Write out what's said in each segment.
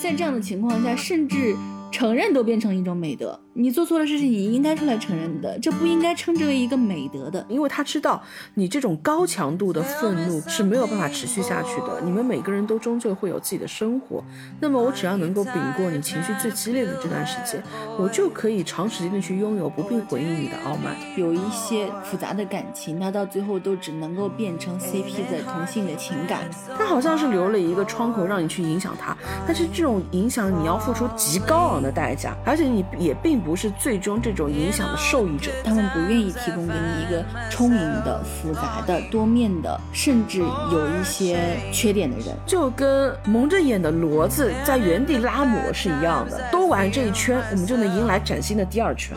在这样的情况下，甚至承认都变成一种美德。你做错了事情，你应该出来承认的，这不应该称之为一个美德的。因为他知道你这种高强度的愤怒是没有办法持续下去的。你们每个人都终究会有自己的生活。那么我只要能够顶过你情绪最激烈的这段时间，我就可以长时间的去拥有，不必回应你的傲慢。有一些复杂的感情，它到最后都只能够变成 CP 的同性的情感。他好像是留了一个窗口让你去影响他，但是这种影响你要付出极高昂的代价，而且你也并不是最终这种影响的受益者。他们不愿意提供给你一个充盈的、复杂的、多面的，甚至有一些缺点的人，就跟蒙着眼的骡子在原地拉磨是一样的。多玩这一圈，我们就能迎来崭新的第二圈。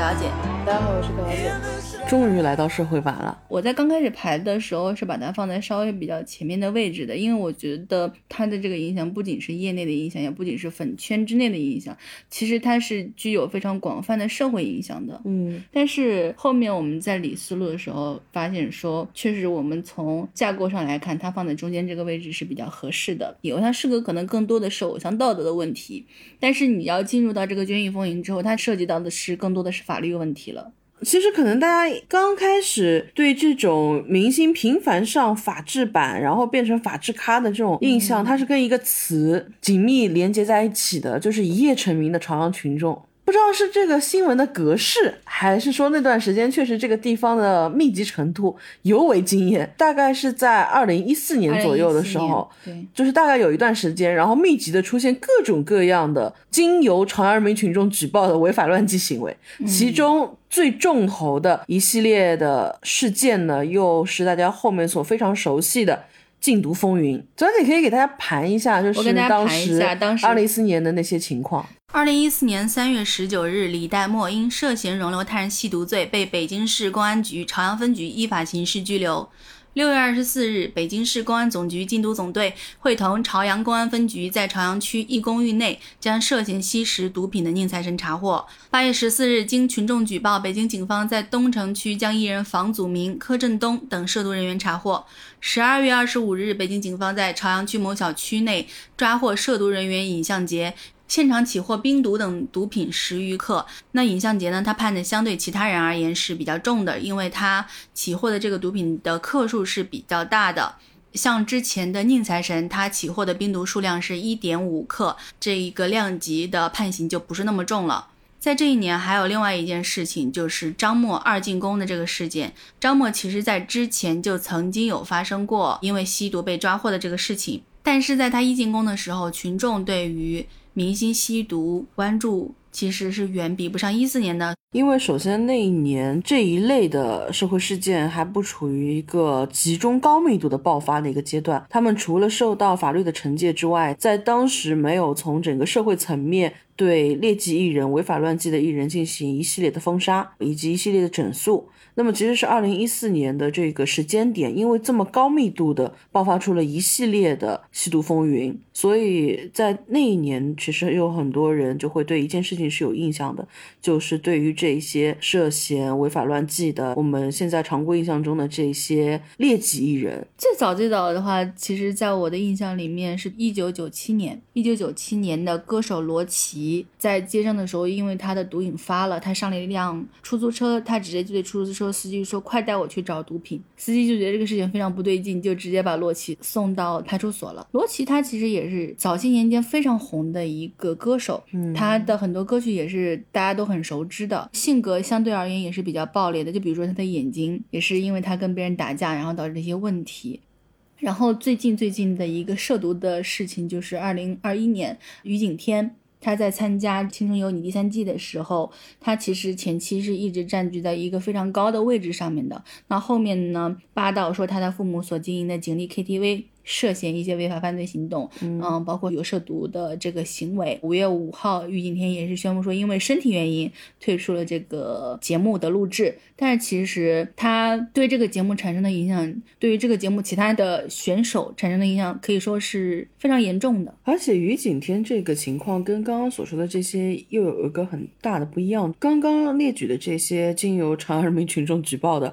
小姐。大家好，我是高小姐。终于来到社会版了。我在刚开始排的时候是把它放在稍微比较前面的位置的，因为我觉得它的这个影响不仅是业内的影响，也不仅是粉圈之内的影响，其实它是具有非常广泛的社会影响的。嗯，但是后面我们在理思路的时候发现说，确实我们从架构上来看，它放在中间这个位置是比较合适的。以后它是个可能更多的是偶像道德的问题，但是你要进入到这个监狱风云之后，它涉及到的是更多的是法律问题了。其实可能大家刚开始对这种明星频繁上法制版，然后变成法制咖的这种印象，它是跟一个词紧密连接在一起的，就是一夜成名的朝阳群众。不知道是这个新闻的格式，还是说那段时间确实这个地方的密集程度尤为惊艳。大概是在二零一四年左右的时候，对，就是大概有一段时间，然后密集的出现各种各样的经由朝阳人民群众举报的违法乱纪行为，其中最重头的一系列的事件呢，又是大家后面所非常熟悉的禁毒风云。昨天你可以给大家盘一下，就是当时二零一四年的那些情况。二零一四年三月十九日，李代沫因涉嫌容留他人吸毒罪，被北京市公安局朝阳分局依法刑事拘留。六月二十四日，北京市公安总局禁毒总队会同朝阳公安分局在朝阳区一公寓内将涉嫌吸食毒品的宁财神查获。八月十四日，经群众举报，北京警方在东城区将艺人房祖名、柯震东等涉毒人员查获。十二月二十五日，北京警方在朝阳区某小区内抓获涉毒人员尹相杰。现场起获冰毒等毒品十余克。那尹相杰呢？他判的相对其他人而言是比较重的，因为他起获的这个毒品的克数是比较大的。像之前的宁财神，他起获的冰毒数量是一点五克，这一个量级的判刑就不是那么重了。在这一年，还有另外一件事情，就是张默二进宫的这个事件。张默其实在之前就曾经有发生过因为吸毒被抓获的这个事情，但是在他一进宫的时候，群众对于明星吸毒关注其实是远比不上一四年的。因为首先那一年这一类的社会事件还不处于一个集中高密度的爆发的一个阶段，他们除了受到法律的惩戒之外，在当时没有从整个社会层面对劣迹艺人、违法乱纪的艺人进行一系列的封杀以及一系列的整肃。那么其实是二零一四年的这个时间点，因为这么高密度的爆发出了一系列的吸毒风云，所以在那一年其实有很多人就会对一件事情是有印象的，就是对于这些涉嫌违法乱纪的，我们现在常规印象中的这些劣迹艺人。最早最早的话，其实在我的印象里面是一九九七年，一九九七年的歌手罗琦在街上的时候，因为他的毒瘾发了，他上了一辆出租车，他直接就对出租车司机说：“快带我去找毒品。”司机就觉得这个事情非常不对劲，就直接把罗琦送到派出所了。罗琦他其实也是早些年间非常红的一个歌手，嗯他的很多歌曲也是大家都很熟知的，性格相对而言也是比较暴烈的。就比如说他的眼睛，也是因为他跟别人打架，然后导致这些问题。然后最近最近的一个涉毒的事情，就是二零二一年于景天。他在参加《青春有你》第三季的时候，他其实前期是一直占据在一个非常高的位置上面的。那后面呢，霸道说他的父母所经营的锦丽 KTV 涉嫌一些违法犯罪行动，嗯，包括有涉毒的这个行为。五月五号，于景天也是宣布说，因为身体原因退出了这个节目的录制。但是其实他对这个节目产生的影响，对于这个节目其他的选手产生的影响，可以说是非常严重的。而且于景天这个情况跟刚刚所说的这些又有一个很大的不一样。刚刚列举的这些经由长安人民群众举报的，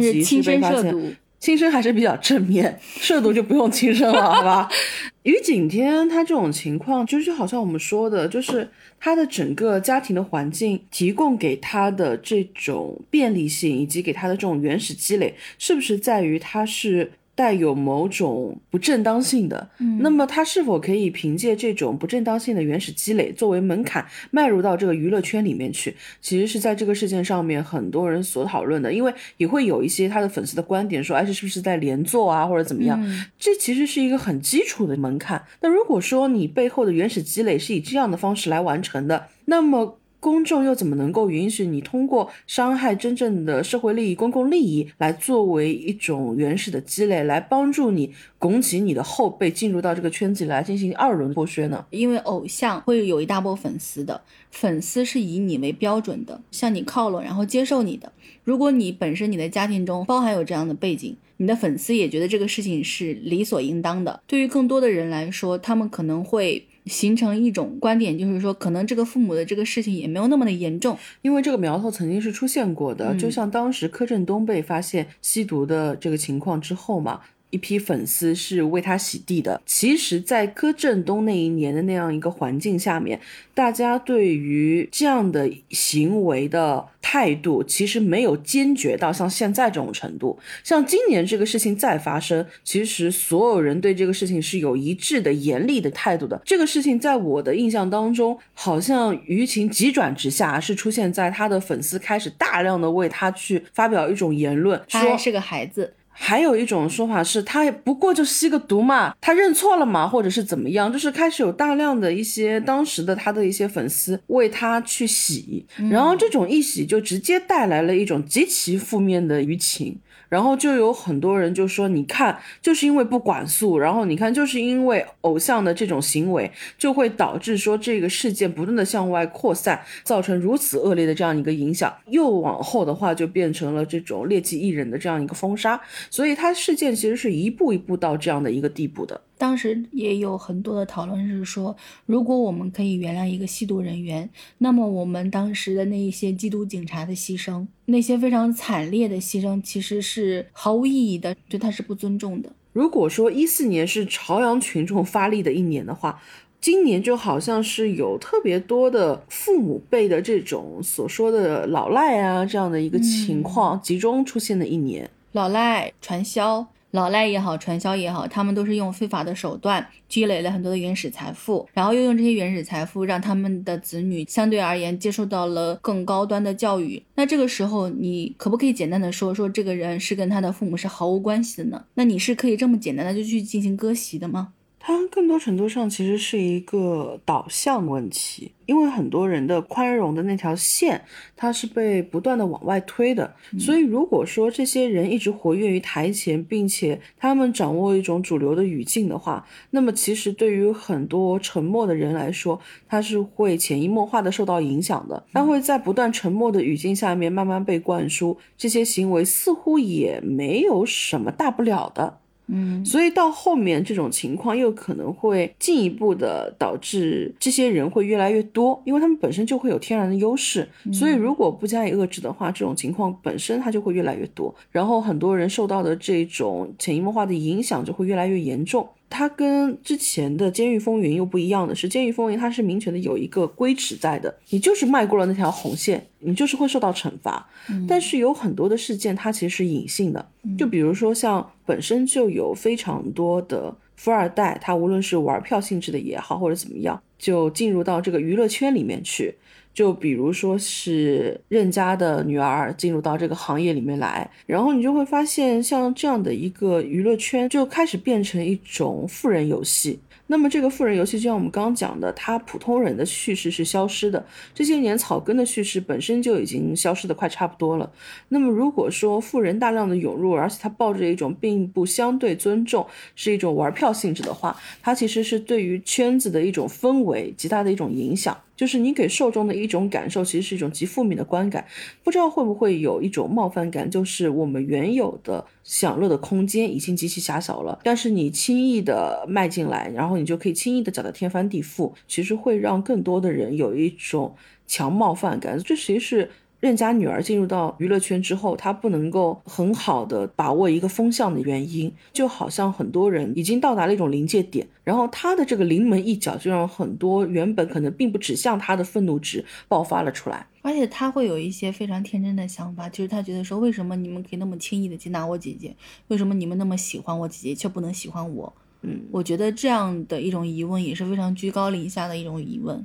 以及是被发现。轻生还是比较正面，涉毒就不用轻生了，好吧？于景天他这种情况，就是好像我们说的，就是他的整个家庭的环境提供给他的这种便利性，以及给他的这种原始积累，是不是在于他是？带有某种不正当性的，那么他是否可以凭借这种不正当性的原始积累作为门槛迈入到这个娱乐圈里面去？其实是在这个事件上面很多人所讨论的，因为也会有一些他的粉丝的观点说，哎，这是不是在连坐啊，或者怎么样？这其实是一个很基础的门槛。那如果说你背后的原始积累是以这样的方式来完成的，那么。公众又怎么能够允许你通过伤害真正的社会利益、公共利益来作为一种原始的积累，来帮助你拱起你的后背进入到这个圈子来进行二轮剥削呢？因为偶像会有一大波粉丝的，粉丝是以你为标准的，向你靠拢，然后接受你的。如果你本身你的家庭中包含有这样的背景，你的粉丝也觉得这个事情是理所应当的。对于更多的人来说，他们可能会。形成一种观点，就是说，可能这个父母的这个事情也没有那么的严重，因为这个苗头曾经是出现过的，就像当时柯震东被发现吸毒的这个情况之后嘛。一批粉丝是为他洗地的。其实，在柯震东那一年的那样一个环境下面，大家对于这样的行为的态度，其实没有坚决到像现在这种程度。像今年这个事情再发生，其实所有人对这个事情是有一致的严厉的态度的。这个事情在我的印象当中，好像舆情急转直下，是出现在他的粉丝开始大量的为他去发表一种言论，说是个孩子。还有一种说法是，他不过就吸个毒嘛，他认错了嘛，或者是怎么样，就是开始有大量的一些当时的他的一些粉丝为他去洗，然后这种一洗就直接带来了一种极其负面的舆情。然后就有很多人就说，你看，就是因为不管束，然后你看，就是因为偶像的这种行为，就会导致说这个事件不断的向外扩散，造成如此恶劣的这样一个影响。又往后的话，就变成了这种劣迹艺人的这样一个封杀。所以他事件其实是一步一步到这样的一个地步的。当时也有很多的讨论是说，如果我们可以原谅一个吸毒人员，那么我们当时的那一些缉毒警察的牺牲，那些非常惨烈的牺牲，其实是毫无意义的，对他是不尊重的。如果说一四年是朝阳群众发力的一年的话，今年就好像是有特别多的父母辈的这种所说的老赖啊这样的一个情况集中出现的一年，老赖传销。老赖也好，传销也好，他们都是用非法的手段积累了很多的原始财富，然后又用这些原始财富让他们的子女相对而言接受到了更高端的教育。那这个时候，你可不可以简单的说说这个人是跟他的父母是毫无关系的呢？那你是可以这么简单的就去进行割席的吗？它更多程度上其实是一个导向问题，因为很多人的宽容的那条线，它是被不断的往外推的。所以如果说这些人一直活跃于台前，并且他们掌握一种主流的语境的话，那么其实对于很多沉默的人来说，他是会潜移默化的受到影响的。他会在不断沉默的语境下面慢慢被灌输这些行为，似乎也没有什么大不了的。嗯，所以到后面这种情况又可能会进一步的导致这些人会越来越多，因为他们本身就会有天然的优势，所以如果不加以遏制的话，这种情况本身它就会越来越多，然后很多人受到的这种潜移默化的影响就会越来越严重。它跟之前的《监狱风云》又不一样的是，《监狱风云》它是明确的有一个规尺在的，你就是迈过了那条红线，你就是会受到惩罚。但是有很多的事件，它其实是隐性的，就比如说像本身就有非常多的富二代，他无论是玩票性质的也好，或者怎么样，就进入到这个娱乐圈里面去。就比如说是任家的女儿进入到这个行业里面来，然后你就会发现，像这样的一个娱乐圈就开始变成一种富人游戏。那么这个富人游戏，就像我们刚刚讲的，它普通人的叙事是消失的。这些年草根的叙事本身就已经消失的快差不多了。那么如果说富人大量的涌入，而且他抱着一种并不相对尊重，是一种玩票性质的话，它其实是对于圈子的一种氛围极大的一种影响。就是你给受众的一种感受，其实是一种极负面的观感。不知道会不会有一种冒犯感，就是我们原有的享乐的空间已经极其狭小了，但是你轻易的迈进来，然后你就可以轻易的搅得天翻地覆，其实会让更多的人有一种强冒犯感。这其实是。任家女儿进入到娱乐圈之后，她不能够很好的把握一个风向的原因，就好像很多人已经到达了一种临界点，然后她的这个临门一脚就让很多原本可能并不指向她的愤怒值爆发了出来。而且她会有一些非常天真的想法，就是她觉得说，为什么你们可以那么轻易的接纳我姐姐？为什么你们那么喜欢我姐姐，却不能喜欢我？嗯，我觉得这样的一种疑问也是非常居高临下的一种疑问。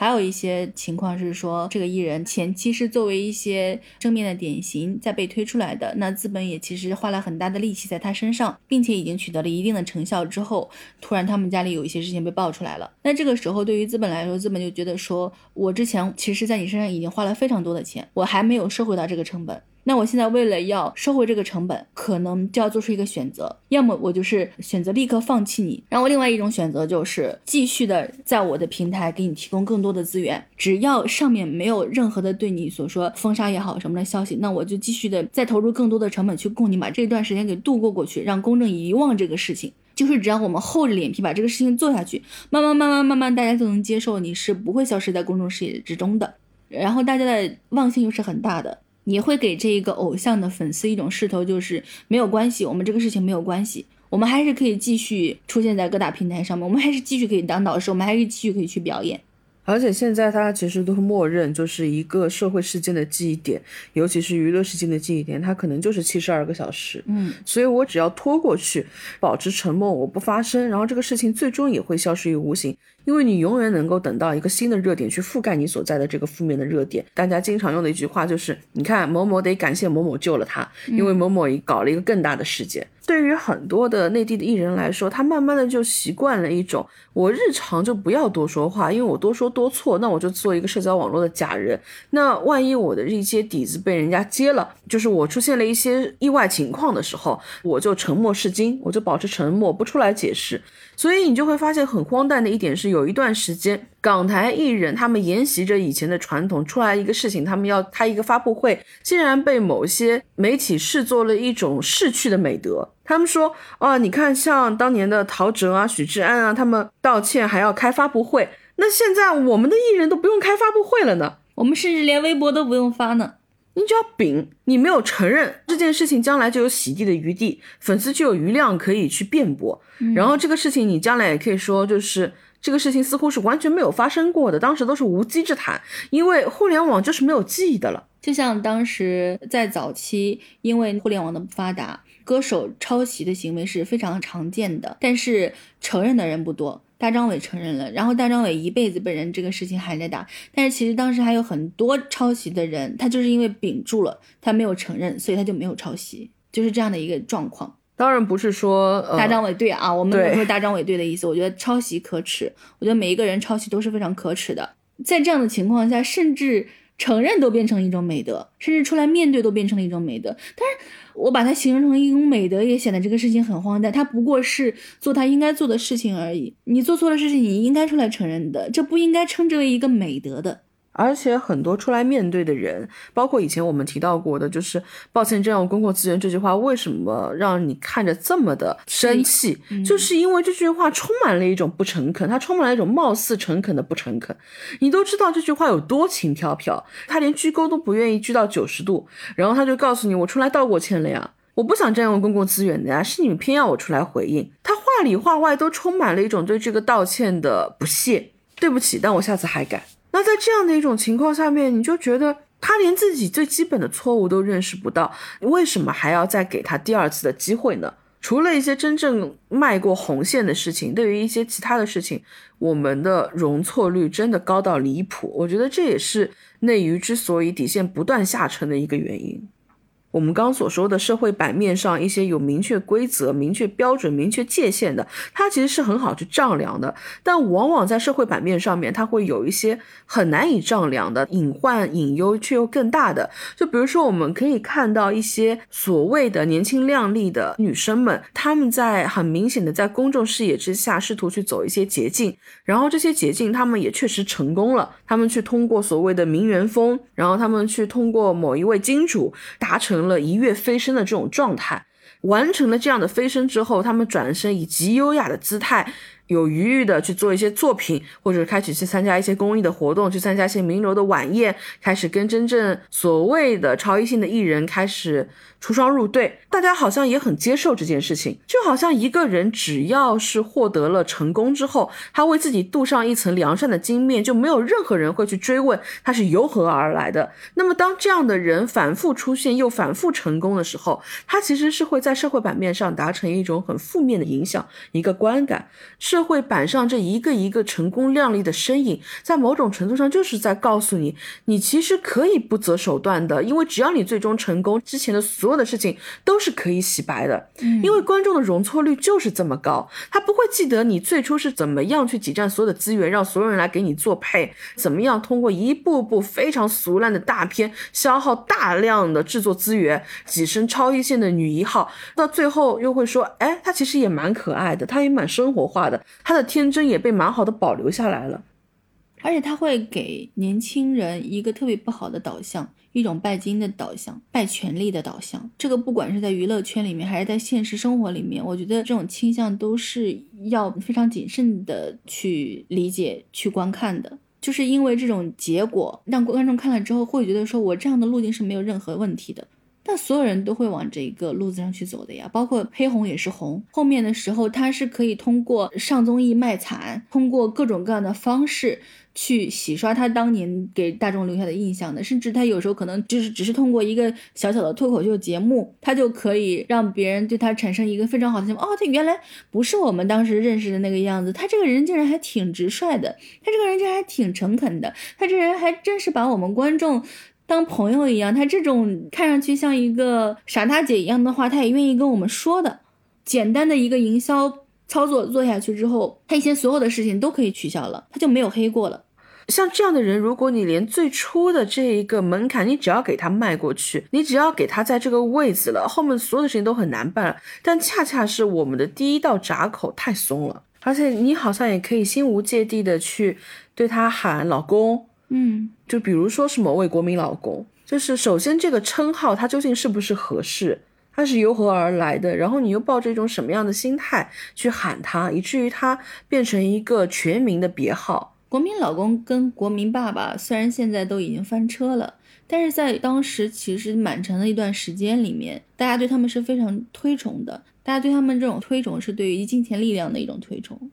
还有一些情况是说，这个艺人前期是作为一些正面的典型在被推出来的，那资本也其实花了很大的力气在他身上，并且已经取得了一定的成效之后，突然他们家里有一些事情被爆出来了，那这个时候对于资本来说，资本就觉得说，我之前其实在你身上已经花了非常多的钱，我还没有收回到这个成本。那我现在为了要收回这个成本，可能就要做出一个选择，要么我就是选择立刻放弃你，然后另外一种选择就是继续的在我的平台给你提供更多的资源，只要上面没有任何的对你所说封杀也好什么的消息，那我就继续的再投入更多的成本去供你把这段时间给度过过去，让公众遗忘这个事情。就是只要我们厚着脸皮把这个事情做下去，慢慢慢慢慢慢大家就能接受，你是不会消失在公众视野之中的。然后大家的忘性又是很大的。你会给这一个偶像的粉丝一种势头，就是没有关系，我们这个事情没有关系，我们还是可以继续出现在各大平台上面，我们还是继续可以当导师，我们还是继续可以去表演。而且现在它其实都是默认，就是一个社会事件的记忆点，尤其是娱乐事件的记忆点，它可能就是七十二个小时。嗯，所以我只要拖过去，保持沉默，我不发声，然后这个事情最终也会消失于无形。因为你永远能够等到一个新的热点去覆盖你所在的这个负面的热点。大家经常用的一句话就是：你看某某得感谢某某救了他，因为某某搞了一个更大的事件。对于很多的内地的艺人来说，他慢慢的就习惯了一种，我日常就不要多说话，因为我多说多错，那我就做一个社交网络的假人。那万一我的一些底子被人家揭了，就是我出现了一些意外情况的时候，我就沉默是金，我就保持沉默，不出来解释。所以你就会发现很荒诞的一点是，有一段时间港台艺人他们沿袭着以前的传统，出来一个事情，他们要开一个发布会，竟然被某些媒体视作了一种逝去的美德。他们说，哦，你看像当年的陶喆啊、许志安啊，他们道歉还要开发布会，那现在我们的艺人都不用开发布会了呢，我们甚至连微博都不用发呢。你只要秉，你没有承认这件事情，将来就有洗地的余地，粉丝就有余量可以去辩驳。然后这个事情你将来也可以说，就是这个事情似乎是完全没有发生过的，当时都是无稽之谈，因为互联网就是没有记忆的了。就像当时在早期，因为互联网的不发达，歌手抄袭的行为是非常常见的，但是承认的人不多。大张伟承认了，然后大张伟一辈子被人这个事情还在打，但是其实当时还有很多抄袭的人，他就是因为屏住了，他没有承认，所以他就没有抄袭，就是这样的一个状况。当然不是说大张伟对啊，我们不是大张伟对的意思，我觉得抄袭可耻，我觉得每一个人抄袭都是非常可耻的，在这样的情况下，甚至。承认都变成一种美德，甚至出来面对都变成了一种美德。但是我把它形容成一种美德，也显得这个事情很荒诞。他不过是做他应该做的事情而已。你做错了事情，你应该出来承认的，这不应该称之为一个美德的。而且很多出来面对的人，包括以前我们提到过的，就是抱歉占用公共资源这句话，为什么让你看着这么的生气？就是因为这句话充满了一种不诚恳，它充满了一种貌似诚恳的不诚恳。你都知道这句话有多轻飘飘，他连鞠躬都不愿意鞠到九十度，然后他就告诉你，我出来道过歉了呀，我不想占用公共资源的呀，是你们偏要我出来回应。他话里话外都充满了一种对这个道歉的不屑，对不起，但我下次还改。那在这样的一种情况下面，你就觉得他连自己最基本的错误都认识不到，为什么还要再给他第二次的机会呢？除了一些真正迈过红线的事情，对于一些其他的事情，我们的容错率真的高到离谱。我觉得这也是内娱之所以底线不断下沉的一个原因。我们刚刚所说的社会版面上一些有明确规则、明确标准、明确界限的，它其实是很好去丈量的。但往往在社会版面上面，它会有一些很难以丈量的隐患、隐忧，却又更大的。就比如说，我们可以看到一些所谓的年轻靓丽的女生们，她们在很明显的在公众视野之下，试图去走一些捷径，然后这些捷径她们也确实成功了。她们去通过所谓的名媛风，然后她们去通过某一位金主达成。了一跃飞升的这种状态，完成了这样的飞升之后，他们转身以极优雅的姿态。有余裕的去做一些作品，或者开始去参加一些公益的活动，去参加一些名流的晚宴，开始跟真正所谓的超一线的艺人开始出双入对。大家好像也很接受这件事情，就好像一个人只要是获得了成功之后，他为自己镀上一层良善的金面，就没有任何人会去追问他是由何而来的。那么当这样的人反复出现又反复成功的时候，他其实是会在社会版面上达成一种很负面的影响，一个观感是。社会板上这一个一个成功亮丽的身影，在某种程度上就是在告诉你，你其实可以不择手段的，因为只要你最终成功，之前的所有的事情都是可以洗白的。嗯，因为观众的容错率就是这么高，他不会记得你最初是怎么样去挤占所有的资源，让所有人来给你做配，怎么样通过一部部非常俗烂的大片，消耗大量的制作资源，跻身超一线的女一号，到最后又会说，哎，她其实也蛮可爱的，她也蛮生活化的。他的天真也被蛮好的保留下来了，而且他会给年轻人一个特别不好的导向，一种拜金的导向，拜权力的导向。这个不管是在娱乐圈里面，还是在现实生活里面，我觉得这种倾向都是要非常谨慎的去理解、去观看的。就是因为这种结果，让观众看了之后会觉得说，我这样的路径是没有任何问题的。但所有人都会往这个路子上去走的呀，包括黑红也是红。后面的时候，他是可以通过上综艺卖惨，通过各种各样的方式去洗刷他当年给大众留下的印象的。甚至他有时候可能就是只是通过一个小小的脱口秀节目，他就可以让别人对他产生一个非常好的想法。哦，他原来不是我们当时认识的那个样子，他这个人竟然还挺直率的，他这个人竟然还挺诚恳的，他这人还真是把我们观众。当朋友一样，他这种看上去像一个傻大姐一样的话，他也愿意跟我们说的。简单的一个营销操作做下去之后，他以前所有的事情都可以取消了，他就没有黑过了。像这样的人，如果你连最初的这一个门槛，你只要给他迈过去，你只要给他在这个位子了，后面所有的事情都很难办了。但恰恰是我们的第一道闸口太松了，而且你好像也可以心无芥蒂的去对他喊老公。嗯，就比如说是某位国民老公，就是首先这个称号它究竟是不是合适，它是由何而来的，然后你又抱着一种什么样的心态去喊他，以至于他变成一个全民的别号。国民老公跟国民爸爸虽然现在都已经翻车了，但是在当时其实蛮长的一段时间里面，大家对他们是非常推崇的，大家对他们这种推崇是对于金钱力量的一种推崇。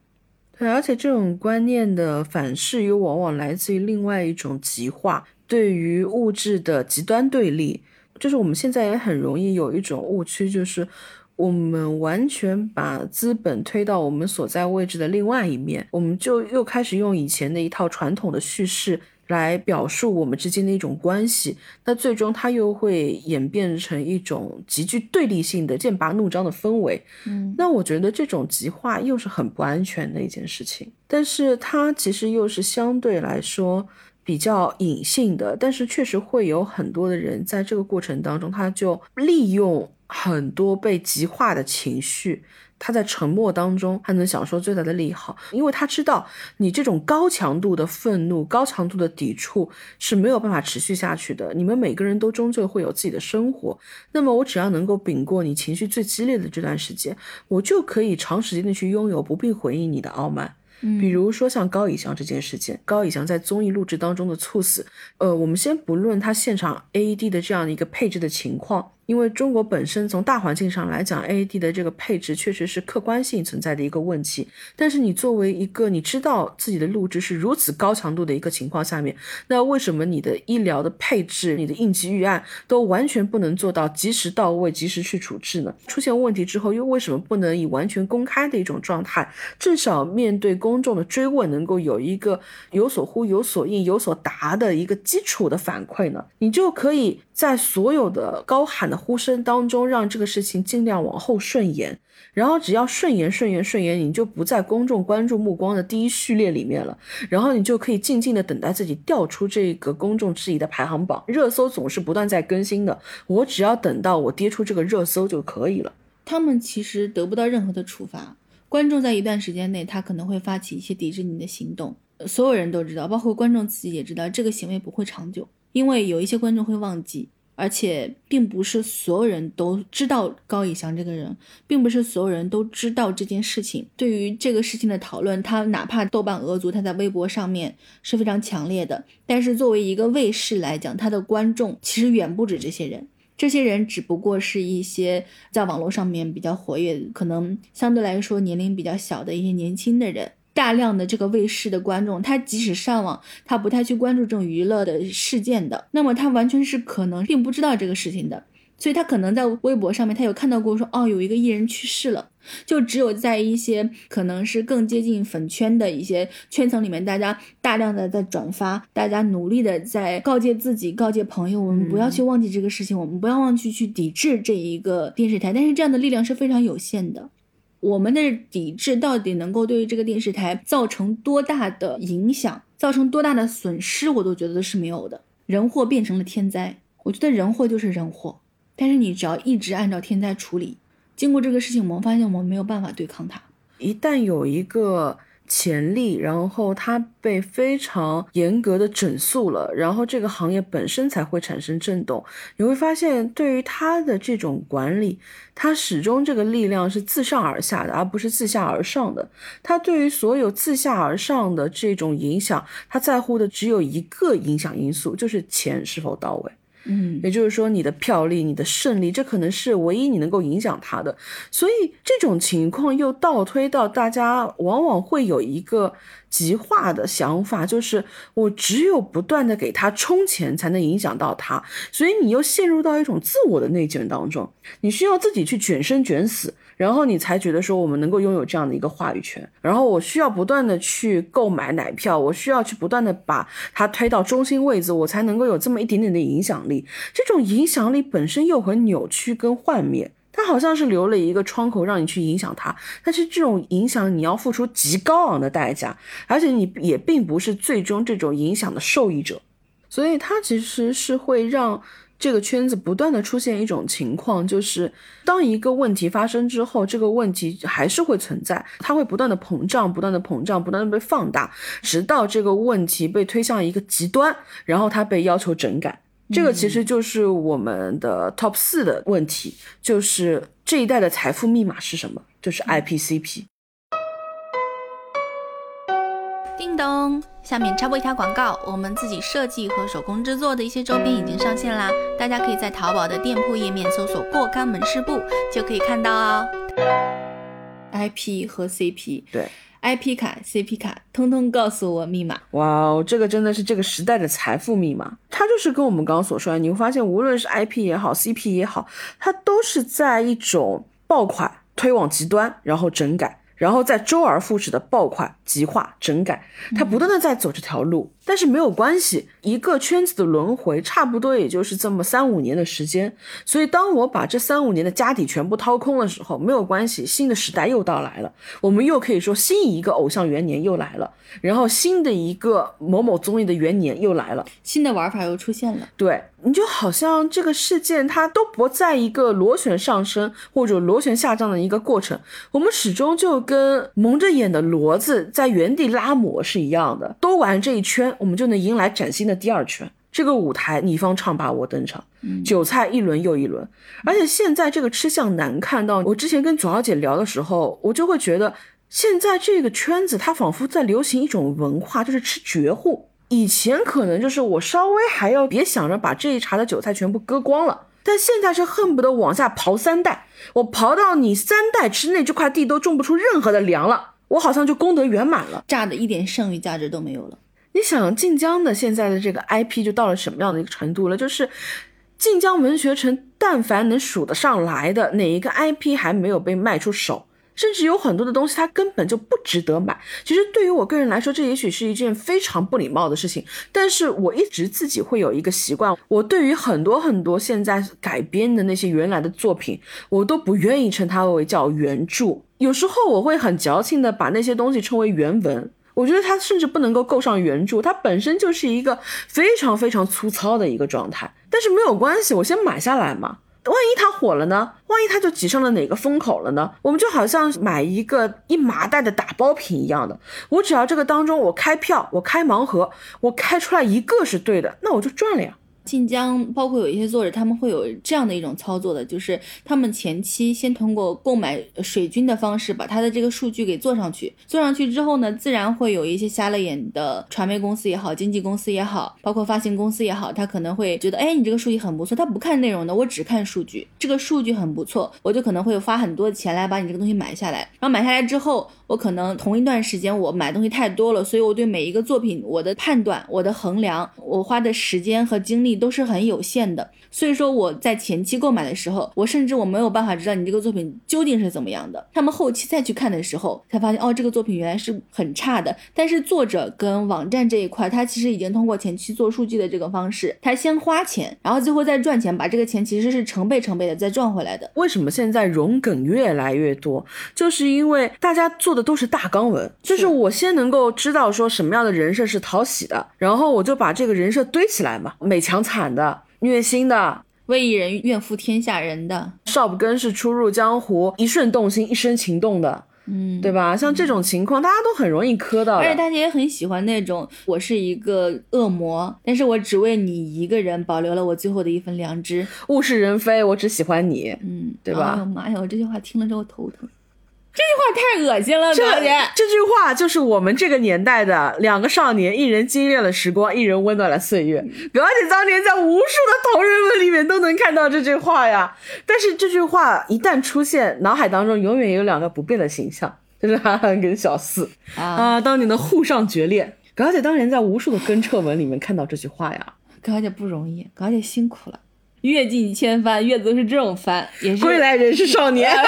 对，而且这种观念的反噬又往往来自于另外一种极化，对于物质的极端对立。就是我们现在也很容易有一种误区，就是我们完全把资本推到我们所在位置的另外一面，我们就又开始用以前的一套传统的叙事。来表述我们之间的一种关系，那最终它又会演变成一种极具对立性的剑拔弩张的氛围。嗯，那我觉得这种极化又是很不安全的一件事情，但是它其实又是相对来说比较隐性的，但是确实会有很多的人在这个过程当中，他就利用很多被极化的情绪。他在沉默当中，他能享受最大的利好，因为他知道你这种高强度的愤怒、高强度的抵触是没有办法持续下去的。你们每个人都终究会有自己的生活，那么我只要能够顶过你情绪最激烈的这段时间，我就可以长时间的去拥有不必回应你的傲慢。比如说像高以翔这件事情，高以翔在综艺录制当中的猝死，呃，我们先不论他现场 AED 的这样的一个配置的情况。因为中国本身从大环境上来讲，AED 的这个配置确实是客观性存在的一个问题。但是你作为一个你知道自己的录制是如此高强度的一个情况下面，那为什么你的医疗的配置、你的应急预案都完全不能做到及时到位、及时去处置呢？出现问题之后，又为什么不能以完全公开的一种状态，至少面对公众的追问，能够有一个有所呼、有所应、有所答的一个基础的反馈呢？你就可以在所有的高喊的。呼声当中，让这个事情尽量往后顺延，然后只要顺延、顺延、顺延，你就不在公众关注目光的第一序列里面了，然后你就可以静静的等待自己调出这个公众质疑的排行榜。热搜总是不断在更新的，我只要等到我跌出这个热搜就可以了。他们其实得不到任何的处罚，观众在一段时间内，他可能会发起一些抵制你的行动，所有人都知道，包括观众自己也知道，这个行为不会长久，因为有一些观众会忘记。而且并不是所有人都知道高以翔这个人，并不是所有人都知道这件事情。对于这个事情的讨论，他哪怕豆瓣俄族，他在微博上面是非常强烈的。但是作为一个卫视来讲，他的观众其实远不止这些人，这些人只不过是一些在网络上面比较活跃，可能相对来说年龄比较小的一些年轻的人。大量的这个卫视的观众，他即使上网，他不太去关注这种娱乐的事件的，那么他完全是可能并不知道这个事情的，所以他可能在微博上面，他有看到过说，哦，有一个艺人去世了，就只有在一些可能是更接近粉圈的一些圈层里面，大家大量的在转发，大家努力的在告诫自己、告诫朋友，我们不要去忘记这个事情，我们不要忘记去抵制这一个电视台，但是这样的力量是非常有限的。我们的抵制到底能够对于这个电视台造成多大的影响，造成多大的损失，我都觉得是没有的。人祸变成了天灾，我觉得人祸就是人祸，但是你只要一直按照天灾处理，经过这个事情，我们发现我们没有办法对抗它。一旦有一个。潜力，然后它被非常严格的整肃了，然后这个行业本身才会产生震动。你会发现，对于它的这种管理，它始终这个力量是自上而下的，而不是自下而上的。它对于所有自下而上的这种影响，它在乎的只有一个影响因素，就是钱是否到位。嗯，也就是说，你的票力、你的胜利，这可能是唯一你能够影响他的。所以这种情况又倒推到大家往往会有一个极化的想法，就是我只有不断的给他充钱，才能影响到他。所以你又陷入到一种自我的内卷当中，你需要自己去卷生卷死。然后你才觉得说我们能够拥有这样的一个话语权，然后我需要不断的去购买奶票，我需要去不断的把它推到中心位置，我才能够有这么一点点的影响力。这种影响力本身又很扭曲跟幻灭，它好像是留了一个窗口让你去影响它，但是这种影响你要付出极高昂的代价，而且你也并不是最终这种影响的受益者，所以它其实是会让。这个圈子不断的出现一种情况，就是当一个问题发生之后，这个问题还是会存在，它会不断的膨胀，不断的膨胀，不断的被放大，直到这个问题被推向一个极端，然后它被要求整改。这个其实就是我们的 top 四的问题，就是这一代的财富密码是什么？就是 IPCP。叮咚。下面插播一条广告，我们自己设计和手工制作的一些周边已经上线啦，大家可以在淘宝的店铺页面搜索“过刊门市部”就可以看到哦。IP 和 CP，对，IP 卡、CP 卡，通通告诉我密码。哇哦，这个真的是这个时代的财富密码，它就是跟我们刚刚所说的，你会发现无论是 IP 也好，CP 也好，它都是在一种爆款推往极端，然后整改。然后在周而复始的爆款、极化、整改，他不断的在走这条路。但是没有关系，一个圈子的轮回差不多也就是这么三五年的时间。所以当我把这三五年的家底全部掏空的时候，没有关系，新的时代又到来了，我们又可以说新一个偶像元年又来了，然后新的一个某某综艺的元年又来了，新的玩法又出现了。对你就好像这个事件它都不在一个螺旋上升或者螺旋下降的一个过程，我们始终就跟蒙着眼的骡子在原地拉磨是一样的，都玩这一圈。我们就能迎来崭新的第二圈。这个舞台，你方唱罢我登场，韭菜一轮又一轮。而且现在这个吃相难看到，我之前跟左小姐聊的时候，我就会觉得，现在这个圈子它仿佛在流行一种文化，就是吃绝户。以前可能就是我稍微还要别想着把这一茬的韭菜全部割光了。但现在是恨不得往下刨三代，我刨到你三代之内这块地都种不出任何的粮了，我好像就功德圆满了，榨的一点剩余价值都没有了。你想晋江的现在的这个 IP 就到了什么样的一个程度了？就是晋江文学城，但凡能数得上来的哪一个 IP 还没有被卖出手？甚至有很多的东西，它根本就不值得买。其实对于我个人来说，这也许是一件非常不礼貌的事情。但是我一直自己会有一个习惯，我对于很多很多现在改编的那些原来的作品，我都不愿意称它为叫原著。有时候我会很矫情的把那些东西称为原文。我觉得它甚至不能够够上原著，它本身就是一个非常非常粗糙的一个状态。但是没有关系，我先买下来嘛。万一它火了呢？万一它就挤上了哪个风口了呢？我们就好像买一个一麻袋的打包品一样的，我只要这个当中我开票，我开盲盒，我开出来一个是对的，那我就赚了呀。晋江包括有一些作者，他们会有这样的一种操作的，就是他们前期先通过购买水军的方式，把他的这个数据给做上去。做上去之后呢，自然会有一些瞎了眼的传媒公司也好，经纪公司也好，包括发行公司也好，他可能会觉得，哎，你这个数据很不错，他不看内容的，我只看数据，这个数据很不错，我就可能会花很多钱来把你这个东西买下来。然后买下来之后，我可能同一段时间我买东西太多了，所以我对每一个作品我的判断、我的衡量、我花的时间和精力。都是很有限的，所以说我在前期购买的时候，我甚至我没有办法知道你这个作品究竟是怎么样的。他们后期再去看的时候，才发现哦，这个作品原来是很差的。但是作者跟网站这一块，他其实已经通过前期做数据的这个方式，他先花钱，然后最后再赚钱，把这个钱其实是成倍成倍的再赚回来的。为什么现在融梗越来越多？就是因为大家做的都是大纲文，就是我先能够知道说什么样的人设是讨喜的，然后我就把这个人设堆起来嘛，每强。惨的，虐心的，为一人怨负天下人的，少不更是初入江湖，一瞬动心，一生情动的，嗯，对吧？像这种情况，大家都很容易磕到，而且大家也很喜欢那种，我是一个恶魔，但是我只为你一个人保留了我最后的一份良知。物是人非，我只喜欢你，嗯，对吧？哎呦妈呀，我这句话听了之后头疼。这句话太恶心了，表姐。这句话就是我们这个年代的两个少年，一人惊艳了时光，一人温暖了岁月。表姐当年在无数的同人文里面都能看到这句话呀。但是这句话一旦出现，脑海当中永远有两个不变的形象，就是韩寒跟小四啊，当年的沪上决裂。表姐当年在无数的跟彻文里面看到这句话呀。表姐不容易，表姐辛苦了，阅尽千帆，阅都是这种帆，也是归来仍是少年。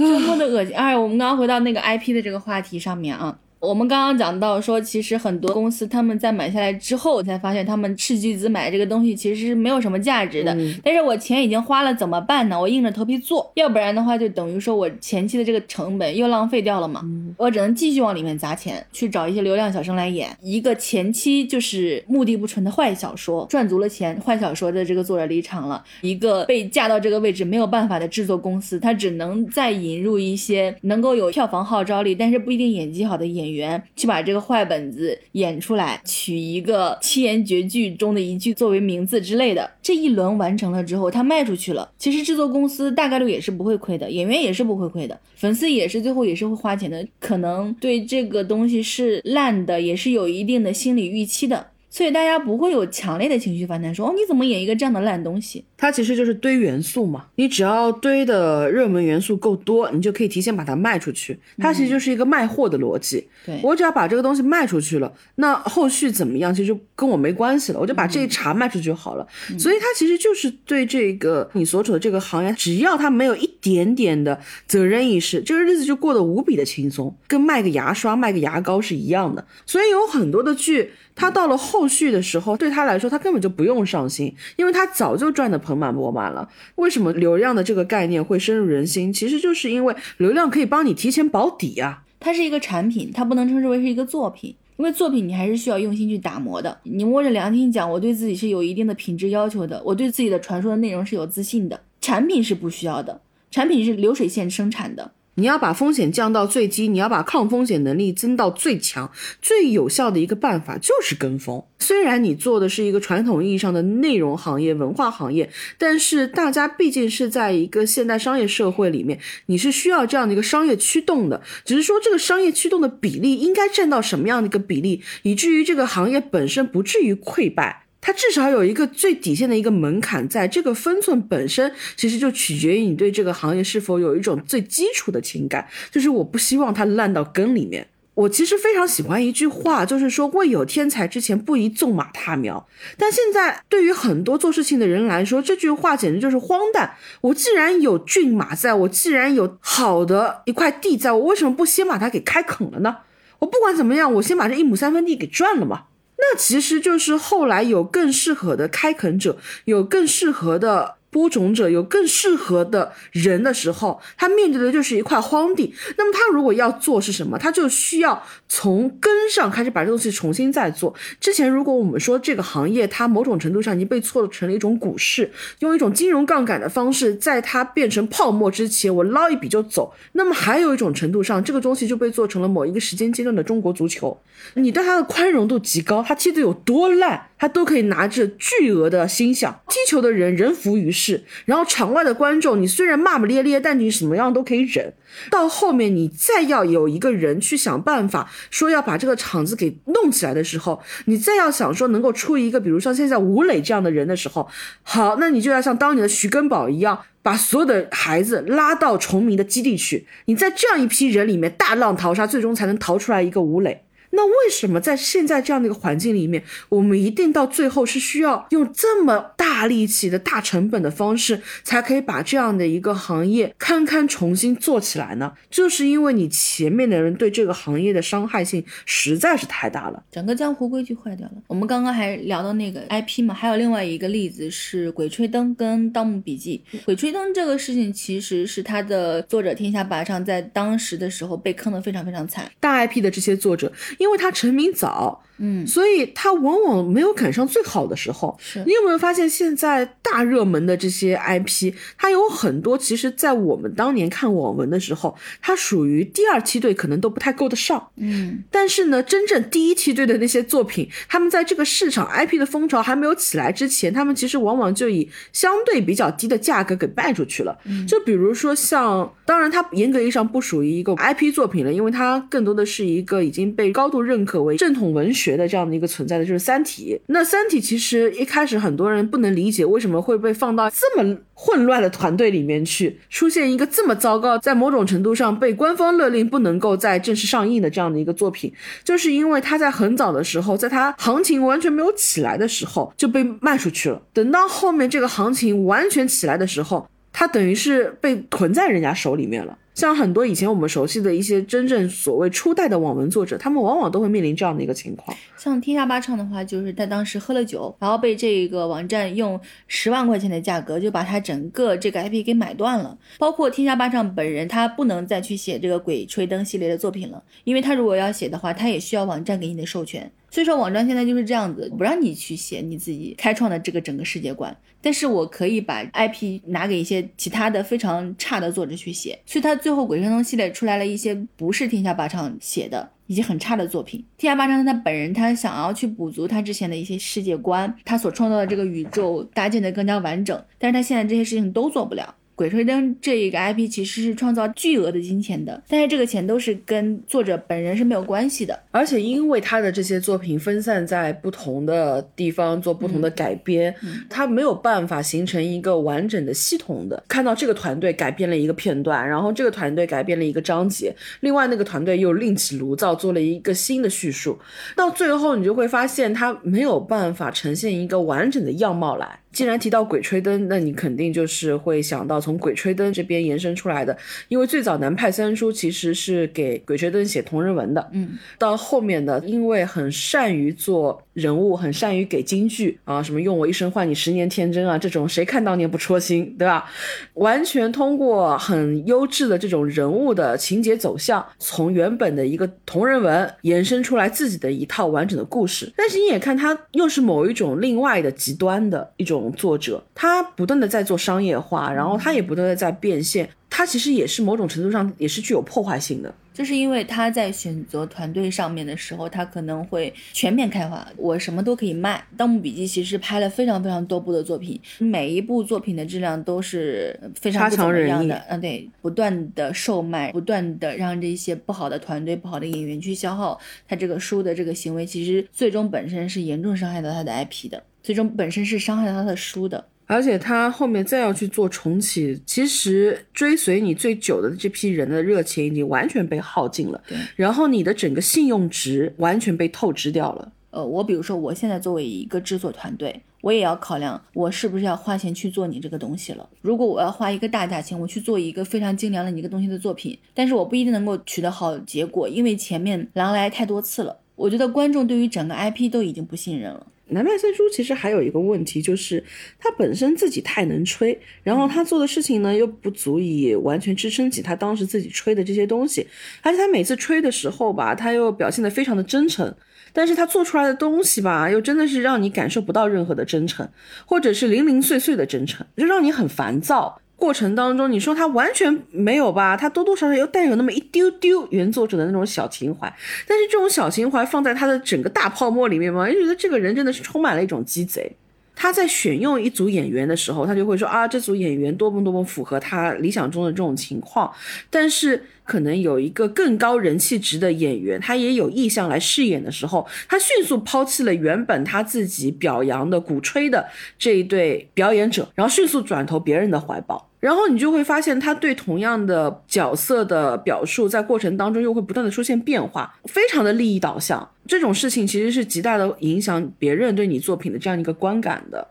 这么的恶心！哎，我们刚刚回到那个 IP 的这个话题上面啊。我们刚刚讲到说，其实很多公司他们在买下来之后，才发现他们斥巨资买这个东西其实是没有什么价值的。但是我钱已经花了，怎么办呢？我硬着头皮做，要不然的话就等于说我前期的这个成本又浪费掉了嘛。我只能继续往里面砸钱，去找一些流量小生来演一个前期就是目的不纯的坏小说，赚足了钱，坏小说的这个作者离场了，一个被架到这个位置没有办法的制作公司，他只能再引入一些能够有票房号召力，但是不一定演技好的演员。员去把这个坏本子演出来，取一个七言绝句中的一句作为名字之类的。这一轮完成了之后，他卖出去了。其实制作公司大概率也是不会亏的，演员也是不会亏的，粉丝也是最后也是会花钱的。可能对这个东西是烂的，也是有一定的心理预期的。所以大家不会有强烈的情绪反弹，说哦你怎么演一个这样的烂东西？它其实就是堆元素嘛，你只要堆的热门元素够多，你就可以提前把它卖出去。它其实就是一个卖货的逻辑。对我只要把这个东西卖出去了，那后续怎么样其实跟我没关系了，我就把这一茬卖出去就好了。所以它其实就是对这个你所处的这个行业，只要它没有一点点的责任意识，这个日子就过得无比的轻松，跟卖个牙刷、卖个牙膏是一样的。所以有很多的剧。他到了后续的时候，对他来说，他根本就不用上心，因为他早就赚得盆满钵满了。为什么流量的这个概念会深入人心？其实就是因为流量可以帮你提前保底啊。它是一个产品，它不能称之为是一个作品，因为作品你还是需要用心去打磨的。你摸着良心讲，我对自己是有一定的品质要求的，我对自己的传说的内容是有自信的。产品是不需要的，产品是流水线生产的。你要把风险降到最低，你要把抗风险能力增到最强，最有效的一个办法就是跟风。虽然你做的是一个传统意义上的内容行业、文化行业，但是大家毕竟是在一个现代商业社会里面，你是需要这样的一个商业驱动的。只是说这个商业驱动的比例应该占到什么样的一个比例，以至于这个行业本身不至于溃败。它至少有一个最底线的一个门槛，在这个分寸本身，其实就取决于你对这个行业是否有一种最基础的情感，就是我不希望它烂到根里面。我其实非常喜欢一句话，就是说未有天才之前不宜纵马踏苗。但现在对于很多做事情的人来说，这句话简直就是荒诞。我既然有骏马在，我既然有好的一块地在，我为什么不先把它给开垦了呢？我不管怎么样，我先把这一亩三分地给赚了嘛。那其实就是后来有更适合的开垦者，有更适合的。播种者有更适合的人的时候，他面对的就是一块荒地。那么他如果要做是什么？他就需要从根上开始把这东西重新再做。之前如果我们说这个行业它某种程度上已经被做成了一种股市，用一种金融杠杆的方式，在它变成泡沫之前，我捞一笔就走。那么还有一种程度上，这个东西就被做成了某一个时间阶段的中国足球。你对它的宽容度极高，他踢得有多烂，他都可以拿着巨额的薪饷。踢球的人人浮于事。是，然后场外的观众，你虽然骂骂咧咧，但你什么样都可以忍。到后面你再要有一个人去想办法，说要把这个场子给弄起来的时候，你再要想说能够出一个，比如像现在吴磊这样的人的时候，好，那你就要像当年的徐根宝一样，把所有的孩子拉到崇明的基地去。你在这样一批人里面大浪淘沙，最终才能淘出来一个吴磊。那为什么在现在这样的一个环境里面，我们一定到最后是需要用这么大力气的大成本的方式，才可以把这样的一个行业堪堪重新做起来呢？就是因为你前面的人对这个行业的伤害性实在是太大了，整个江湖规矩坏掉了。我们刚刚还聊到那个 IP 嘛，还有另外一个例子是《鬼吹灯》跟《盗墓笔记》。《鬼吹灯》这个事情其实是它的作者天下霸唱在当时的时候被坑的非常非常惨，大 IP 的这些作者。因为他成名早。嗯，所以他往往没有赶上最好的时候。是你有没有发现，现在大热门的这些 IP，它有很多，其实，在我们当年看网文的时候，它属于第二梯队，可能都不太够得上。嗯，但是呢，真正第一梯队的那些作品，他们在这个市场 IP 的风潮还没有起来之前，他们其实往往就以相对比较低的价格给卖出去了。就比如说像，当然它严格意义上不属于一个 IP 作品了，因为它更多的是一个已经被高度认可为正统文学。的这样的一个存在的就是《三体》。那《三体》其实一开始很多人不能理解为什么会被放到这么混乱的团队里面去，出现一个这么糟糕，在某种程度上被官方勒令不能够在正式上映的这样的一个作品，就是因为它在很早的时候，在它行情完全没有起来的时候就被卖出去了。等到后面这个行情完全起来的时候，它等于是被囤在人家手里面了。像很多以前我们熟悉的一些真正所谓初代的网文作者，他们往往都会面临这样的一个情况。像天下霸唱的话，就是他当时喝了酒，然后被这个网站用十万块钱的价格就把他整个这个 IP 给买断了。包括天下霸唱本人，他不能再去写这个鬼吹灯系列的作品了，因为他如果要写的话，他也需要网站给你的授权。所以说网站现在就是这样子，不让你去写你自己开创的这个整个世界观，但是我可以把 IP 拿给一些其他的非常差的作者去写。所以他最后鬼吹灯系列出来了一些不是天下霸唱写的。以及很差的作品。天下霸唱他本人，他想要去补足他之前的一些世界观，他所创造的这个宇宙搭建的更加完整，但是他现在这些事情都做不了。鬼吹灯这一个 IP 其实是创造巨额的金钱的，但是这个钱都是跟作者本人是没有关系的。而且因为他的这些作品分散在不同的地方做不同的改编，他没有办法形成一个完整的系统的。看到这个团队改编了一个片段，然后这个团队改编了一个章节，另外那个团队又另起炉灶做了一个新的叙述，到最后你就会发现他没有办法呈现一个完整的样貌来。既然提到《鬼吹灯》，那你肯定就是会想到从《鬼吹灯》这边延伸出来的，因为最早南派三叔其实是给《鬼吹灯》写同人文的，嗯，到后面的因为很善于做人物，很善于给京剧啊，什么用我一生换你十年天真啊，这种谁看当年不戳心，对吧？完全通过很优质的这种人物的情节走向，从原本的一个同人文延伸出来自己的一套完整的故事。但是你也看他又是某一种另外的极端的一种。作者他不断的在做商业化，然后他也不断的在变现，他其实也是某种程度上也是具有破坏性的。就是因为他在选择团队上面的时候，他可能会全面开花，我什么都可以卖。《盗墓笔记》其实拍了非常非常多部的作品，每一部作品的质量都是非常不怎么样的。嗯，对，不断的售卖，不断的让这些不好的团队、不好的演员去消耗他这个书的这个行为，其实最终本身是严重伤害到他的 IP 的。最终本身是伤害到他的书的。而且他后面再要去做重启，其实追随你最久的这批人的热情已经完全被耗尽了，对，然后你的整个信用值完全被透支掉了。呃，我比如说，我现在作为一个制作团队，我也要考量我是不是要花钱去做你这个东西了。如果我要花一个大价钱，我去做一个非常精良的你一个东西的作品，但是我不一定能够取得好结果，因为前面狼来太多次了。我觉得观众对于整个 IP 都已经不信任了。南派三叔其实还有一个问题，就是他本身自己太能吹，然后他做的事情呢又不足以完全支撑起他当时自己吹的这些东西，而且他每次吹的时候吧，他又表现得非常的真诚，但是他做出来的东西吧，又真的是让你感受不到任何的真诚，或者是零零碎碎的真诚，就让你很烦躁。过程当中，你说他完全没有吧？他多多少少又带有那么一丢丢原作者的那种小情怀，但是这种小情怀放在他的整个大泡沫里面嘛，就觉得这个人真的是充满了一种鸡贼。他在选用一组演员的时候，他就会说啊，这组演员多么多么符合他理想中的这种情况。但是可能有一个更高人气值的演员，他也有意向来饰演的时候，他迅速抛弃了原本他自己表扬的、鼓吹的这一对表演者，然后迅速转投别人的怀抱。然后你就会发现，他对同样的角色的表述，在过程当中又会不断的出现变化，非常的利益导向。这种事情其实是极大的影响别人对你作品的这样一个观感的。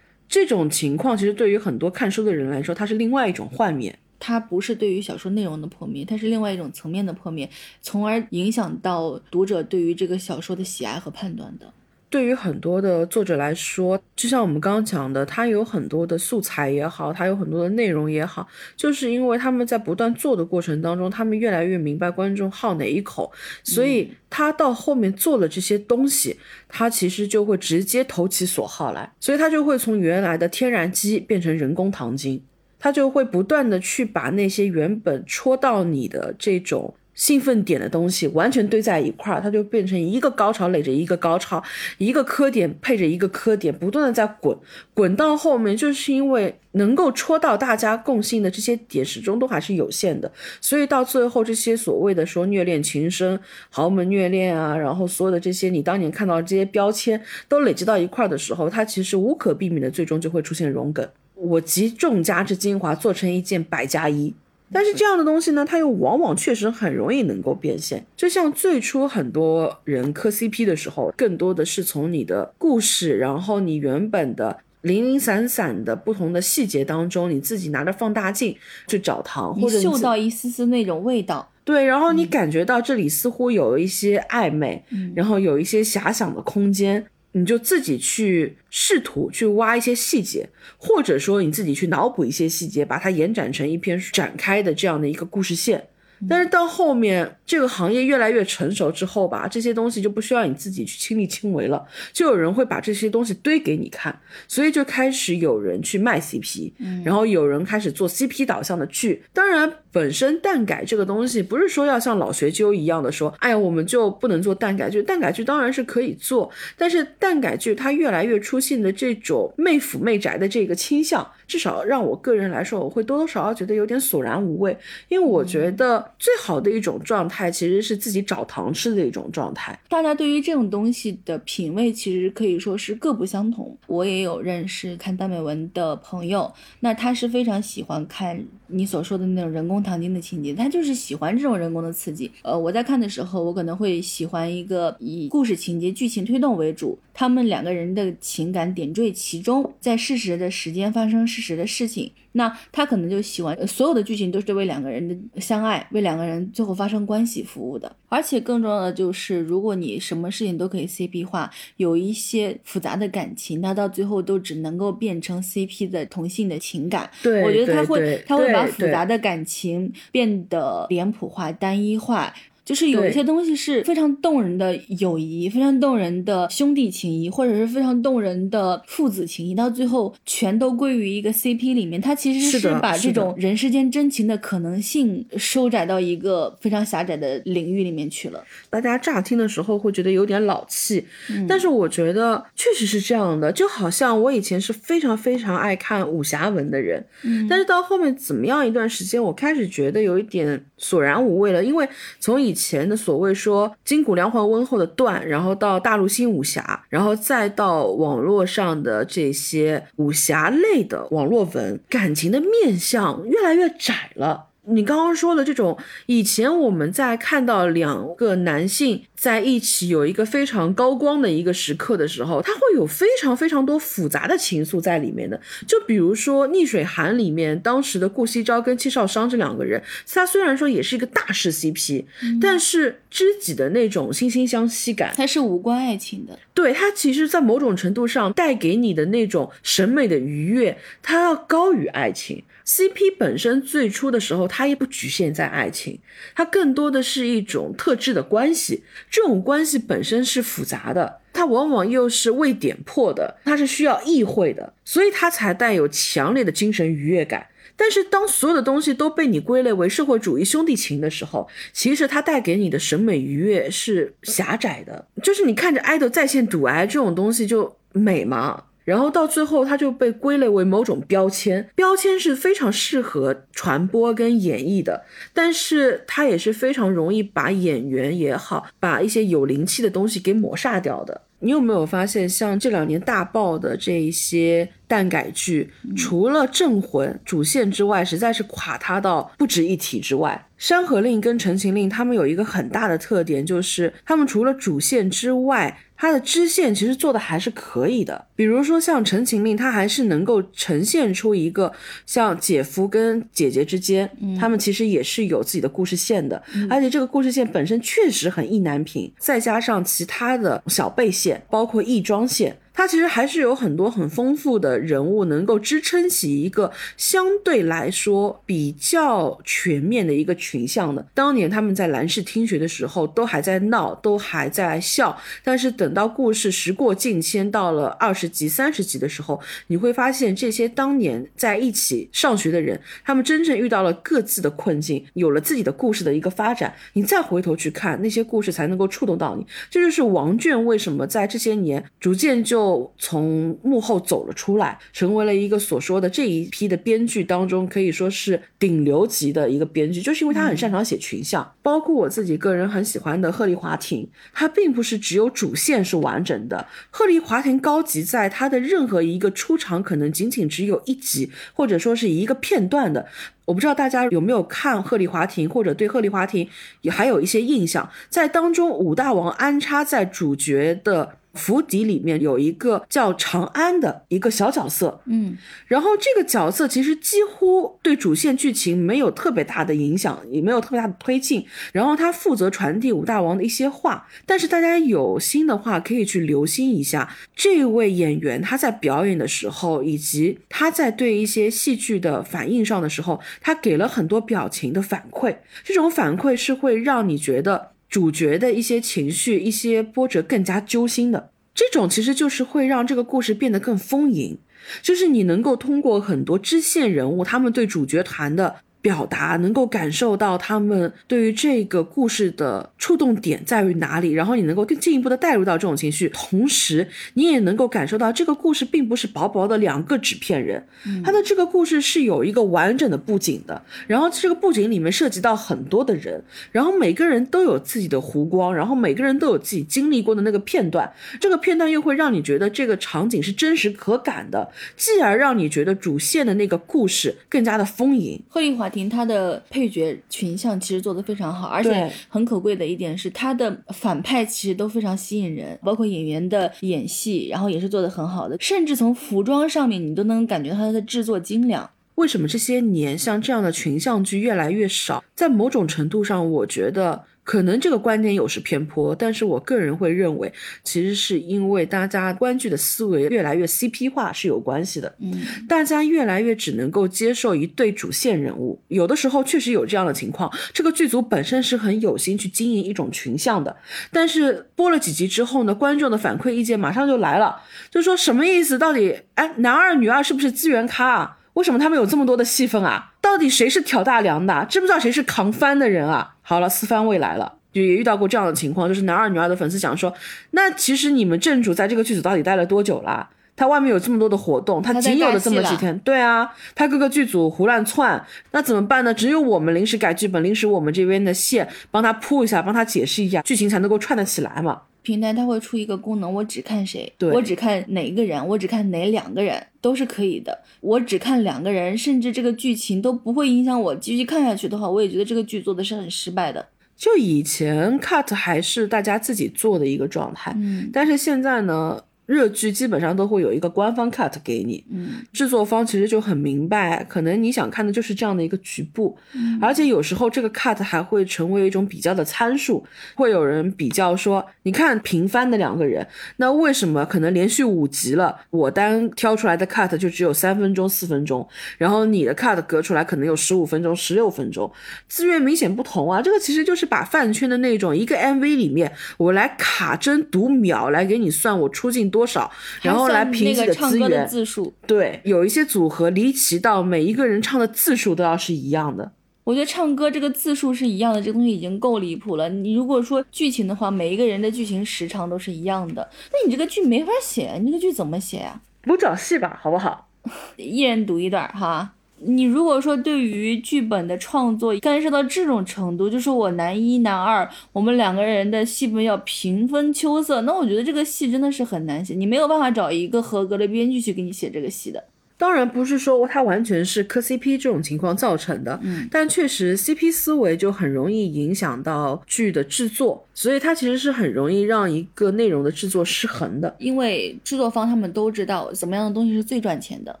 这种情况其实对于很多看书的人来说，它是另外一种幻灭。它不是对于小说内容的破灭，它是另外一种层面的破灭，从而影响到读者对于这个小说的喜爱和判断的。对于很多的作者来说，就像我们刚刚讲的，他有很多的素材也好，他有很多的内容也好，就是因为他们在不断做的过程当中，他们越来越明白观众好哪一口，所以他到后面做了这些东西，他其实就会直接投其所好来，所以他就会从原来的天然基变成人工糖精，他就会不断的去把那些原本戳到你的这种。兴奋点的东西完全堆在一块儿，它就变成一个高潮垒着一个高潮，一个磕点配着一个磕点，不断的在滚，滚到后面，就是因为能够戳到大家共性的这些点始终都还是有限的，所以到最后这些所谓的说虐恋情深、豪门虐恋啊，然后所有的这些你当年看到这些标签都累积到一块儿的时候，它其实无可避免的最终就会出现融梗。我集众家之精华做成一件百家衣。但是这样的东西呢，它又往往确实很容易能够变现。就像最初很多人磕 CP 的时候，更多的是从你的故事，然后你原本的零零散散的不同的细节当中，你自己拿着放大镜去找糖，或者嗅到一丝丝那种味道。对，然后你感觉到这里似乎有一些暧昧，然后有一些遐想的空间。你就自己去试图去挖一些细节，或者说你自己去脑补一些细节，把它延展成一篇展开的这样的一个故事线。但是到后面这个行业越来越成熟之后吧，这些东西就不需要你自己去亲力亲为了，就有人会把这些东西堆给你看，所以就开始有人去卖 CP，然后有人开始做 CP 导向的剧。当然，本身蛋改这个东西不是说要像老学究一样的说，哎呀，我们就不能做蛋改剧。蛋改剧当然是可以做，但是蛋改剧它越来越出现的这种媚腐媚宅的这个倾向，至少让我个人来说，我会多多少少觉得有点索然无味，因为我觉得。最好的一种状态，其实是自己找糖吃的一种状态。大家对于这种东西的品味，其实可以说是各不相同。我也有认识看耽美文的朋友，那他是非常喜欢看你所说的那种人工糖精的情节，他就是喜欢这种人工的刺激。呃，我在看的时候，我可能会喜欢一个以故事情节、剧情推动为主，他们两个人的情感点缀其中，在事实的时间发生事实的事情。那他可能就喜欢所有的剧情都是为两个人的相爱，为两个人最后发生关系服务的。而且更重要的就是，如果你什么事情都可以 CP 化，有一些复杂的感情，那到最后都只能够变成 CP 的同性的情感。对，我觉得他会他会把复杂的感情变得脸谱化、单一化。就是有一些东西是非常动人的友谊，非常动人的兄弟情谊，或者是非常动人的父子情谊，到最后全都归于一个 CP 里面。它其实是把这种人世间真情的可能性收窄到一个非常狭窄的领域里面去了。大家乍听的时候会觉得有点老气，但是我觉得确实是这样的。就好像我以前是非常非常爱看武侠文的人，但是到后面怎么样一段时间，我开始觉得有一点索然无味了，因为从以以前的所谓说金谷良环温厚的段，然后到大陆新武侠，然后再到网络上的这些武侠类的网络文，感情的面相越来越窄了。你刚刚说的这种，以前我们在看到两个男性在一起有一个非常高光的一个时刻的时候，他会有非常非常多复杂的情愫在里面的。就比如说《逆水寒》里面当时的顾惜朝跟戚少商这两个人，他虽然说也是一个大势 CP，但是知己的那种惺惺相惜感，它是无关爱情的。对他其实，在某种程度上带给你的那种审美的愉悦，它要高于爱情。CP 本身最初的时候，它也不局限在爱情，它更多的是一种特质的关系。这种关系本身是复杂的，它往往又是未点破的，它是需要意会的，所以它才带有强烈的精神愉悦感。但是，当所有的东西都被你归类为社会主义兄弟情的时候，其实它带给你的审美愉悦是狭窄的。就是你看着爱豆在线赌癌这种东西就美吗？然后到最后，它就被归类为某种标签，标签是非常适合传播跟演绎的，但是它也是非常容易把演员也好，把一些有灵气的东西给抹杀掉的。你有没有发现，像这两年大爆的这一些耽改剧，除了《镇魂》主线之外，实在是垮塌到不值一提之外，《山河令》跟《陈情令》他们有一个很大的特点，就是他们除了主线之外。它的支线其实做的还是可以的，比如说像《陈情令》，它还是能够呈现出一个像姐夫跟姐姐之间，他们其实也是有自己的故事线的，而且这个故事线本身确实很意难平，再加上其他的小背线，包括义庄线。它其实还是有很多很丰富的人物，能够支撑起一个相对来说比较全面的一个群像的。当年他们在蓝氏听学的时候，都还在闹，都还在笑，但是等等到故事时过境迁，到了二十集、三十集的时候，你会发现这些当年在一起上学的人，他们真正遇到了各自的困境，有了自己的故事的一个发展。你再回头去看那些故事，才能够触动到你。这就是王倦为什么在这些年逐渐就。从幕后走了出来，成为了一个所说的这一批的编剧当中，可以说是顶流级的一个编剧，就是因为他很擅长写群像。包括我自己个人很喜欢的鹤唳华庭，它并不是只有主线是完整的。鹤唳华亭高级在它的任何一个出场，可能仅仅只有一集，或者说是一个片段的。我不知道大家有没有看鹤唳华亭，或者对鹤唳华亭也还有一些印象，在当中武大王安插在主角的。府邸里面有一个叫长安的一个小角色，嗯，然后这个角色其实几乎对主线剧情没有特别大的影响，也没有特别大的推进。然后他负责传递武大王的一些话，但是大家有心的话可以去留心一下这位演员他在表演的时候，以及他在对一些戏剧的反应上的时候，他给了很多表情的反馈，这种反馈是会让你觉得。主角的一些情绪、一些波折更加揪心的，这种其实就是会让这个故事变得更丰盈，就是你能够通过很多支线人物他们对主角团的。表达能够感受到他们对于这个故事的触动点在于哪里，然后你能够更进一步的带入到这种情绪，同时你也能够感受到这个故事并不是薄薄的两个纸片人，他的这个故事是有一个完整的布景的，然后这个布景里面涉及到很多的人，然后每个人都有自己的弧光，然后每个人都有自己经历过的那个片段，这个片段又会让你觉得这个场景是真实可感的，继而让你觉得主线的那个故事更加的丰盈。贺丽华。婷她的配角群像其实做的非常好，而且很可贵的一点是，他的反派其实都非常吸引人，包括演员的演戏，然后也是做的很好的，甚至从服装上面你都能感觉到它的制作精良。为什么这些年像这样的群像剧越来越少？在某种程度上，我觉得。可能这个观点有失偏颇，但是我个人会认为，其实是因为大家观剧的思维越来越 CP 化是有关系的。嗯，大家越来越只能够接受一对主线人物，有的时候确实有这样的情况。这个剧组本身是很有心去经营一种群像的，但是播了几集之后呢，观众的反馈意见马上就来了，就说什么意思？到底哎，男二女二是不是资源咖啊？为什么他们有这么多的戏份啊？到底谁是挑大梁的？知不知道谁是扛帆的人啊？好了，四番未来了，就也遇到过这样的情况，就是男二女二的粉丝讲说，那其实你们正主在这个剧组到底待了多久啦？他外面有这么多的活动，他仅有的这么几天，对啊，他各个剧组胡乱窜，那怎么办呢？只有我们临时改剧本，临时我们这边的线帮他铺一下，帮他解释一下，剧情才能够串得起来嘛。平台它会出一个功能，我只看谁，我只看哪一个人，我只看哪两个人都是可以的。我只看两个人，甚至这个剧情都不会影响我继续看下去的话，我也觉得这个剧做的是很失败的。就以前 cut 还是大家自己做的一个状态，嗯但是现在呢，热剧基本上都会有一个官方 cut 给你，嗯。制作方其实就很明白，可能你想看的就是这样的一个局部，嗯。而且有时候这个 cut 还会成为一种比较的参数，会有人比较说，你看平番的两个人，那为什么可能连续五集了，我单挑出来的 cut 就只有三分钟、四分钟，然后你的 cut 隔出来可能有十五分钟、十六分钟，资源明显不同啊，这个其实就是把饭圈的那种一个 MV 里面，我来卡针读秒来给你算我出镜多少，然后来评那级个唱歌的资源。字数，对，有一些组合离奇到每一个人唱的字数都要是一样的。我觉得唱歌这个字数是一样的，这个东西已经够离谱了。你如果说剧情的话，每一个人的剧情时长都是一样的，那你这个剧没法写，你这个剧怎么写呀、不找戏吧，好不好？一人读一段哈。你如果说对于剧本的创作干涉到这种程度，就是我男一男二，我们两个人的戏份要平分秋色，那我觉得这个戏真的是很难写，你没有办法找一个合格的编剧去给你写这个戏的。当然不是说它完全是磕 CP 这种情况造成的，嗯但确实 CP 思维就很容易影响到剧的制作，所以它其实是很容易让一个内容的制作失衡的。因为制作方他们都知道怎么样的东西是最赚钱的。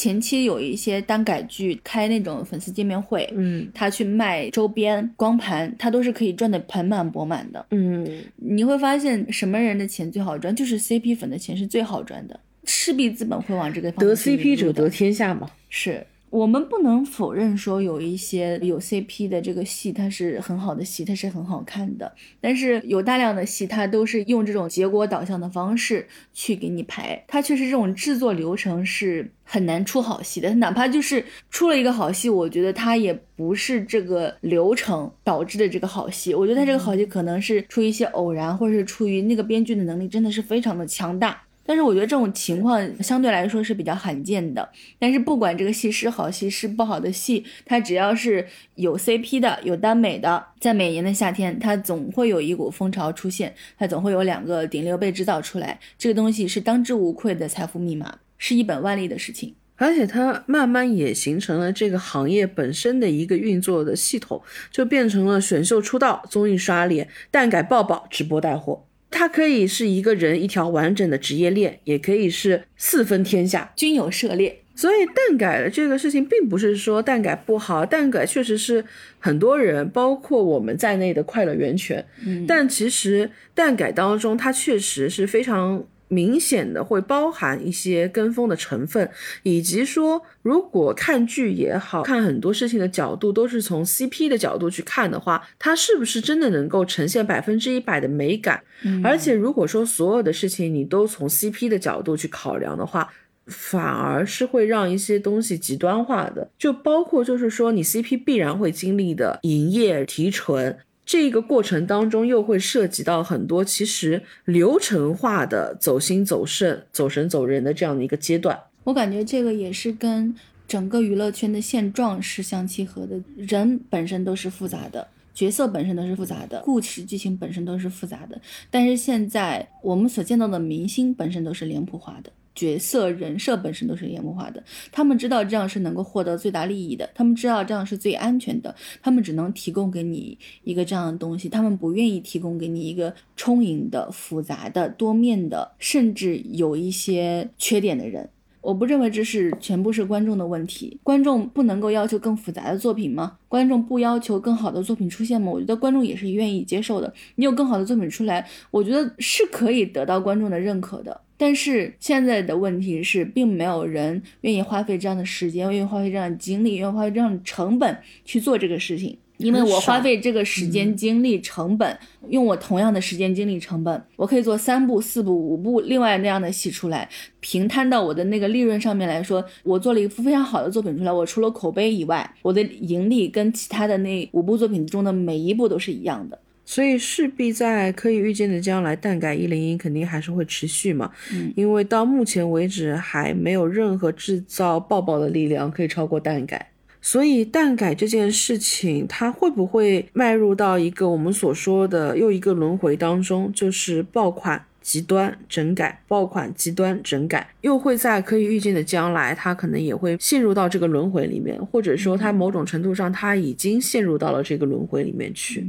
前期有一些单改剧开那种粉丝见面会，嗯他去卖周边、光盘，他都是可以赚得盆满钵满的。嗯，你会发现什么人的钱最好赚，就是 CP 粉的钱是最好赚的，势必资本会往这个方得向得 CP 者得天下嘛。是我们不能否认说有一些有 CP 的这个戏，它是很好的戏，它是很好看的。但是有大量的戏，它都是用这种结果导向的方式去给你排，它确实这种制作流程是很难出好戏的。哪怕就是出了一个好戏，我觉得它也不是这个流程导致的这个好戏。我觉得它这个好戏可能是出于一些偶然，或者是出于那个编剧的能力真的是非常的强大。但是我觉得这种情况相对来说是比较罕见的。但是不管这个戏是好戏是不好的戏，它只要是有 CP 的、有耽美的，在每年的夏天，它总会有一股风潮出现，它总会有两个顶流被制造出来。这个东西是当之无愧的财富密码，是一本万利的事情。而且它慢慢也形成了这个行业本身的一个运作的系统，就变成了选秀出道、综艺刷脸、蛋改爆爆、直播带货。它可以是一个人一条完整的职业链，也可以是四分天下。均有涉猎，所以蛋改的这个事情，并不是说蛋改不好，蛋改确实是很多人，包括我们在内的快乐源泉。嗯，但其实蛋改当中，它确实是非常明显的会包含一些跟风的成分，以及说，如果看剧也好看很多事情的角度都是从 CP 的角度去看的话，它是不是真的能够呈现百分之一百的美感？嗯而且如果说所有的事情你都从 CP 的角度去考量的话，反而是会让一些东西极端化的，就包括就是说你 CP 必然会经历的营业提纯。这个过程当中，又会涉及到很多其实流程化的走心走肾、走神走人的这样的一个阶段。我感觉这个也是跟整个娱乐圈的现状是相契合的，人本身都是复杂的。角色本身都是复杂的，故事剧情本身都是复杂的，但是现在我们所见到的明星本身都是脸谱化的，角色人设本身都是脸谱化的。他们知道这样是能够获得最大利益的，他们知道这样是最安全的，他们只能提供给你一个这样的东西，他们不愿意提供给你一个充盈的、复杂的、多面的，甚至有一些缺点的人。我不认为这是全部是观众的问题，观众不能够要求更复杂的作品吗？观众不要求更好的作品出现吗？我觉得观众也是愿意接受的。你有更好的作品出来，我觉得是可以得到观众的认可的。但是现在的问题是，并没有人愿意花费这样的时间，愿意花费这样的精力，愿意花费这样的成本去做这个事情。因为我花费这个时间、精力、成本，用我同样的时间、精力、成本，我可以做三部、四部、五部另外那样的戏出来，平摊到我的那个利润上面来说，我做了一幅非常好的作品出来，我除了口碑以外，我的盈利跟其他的那五部作品中的每一部都是一样的。所以势必在可以预见的将来，蛋改一零一肯定还是会持续嘛。嗯，因为到目前为止还没有任何制造爆爆的力量可以超过蛋改。所以蛋改这件事情，它会不会迈入到一个我们所说的又一个轮回当中，就是爆款极端整改，爆款极端整改，又会在可以预见的将来，它可能也会陷入到这个轮回里面，或者说它某种程度上，它已经陷入到了这个轮回里面去。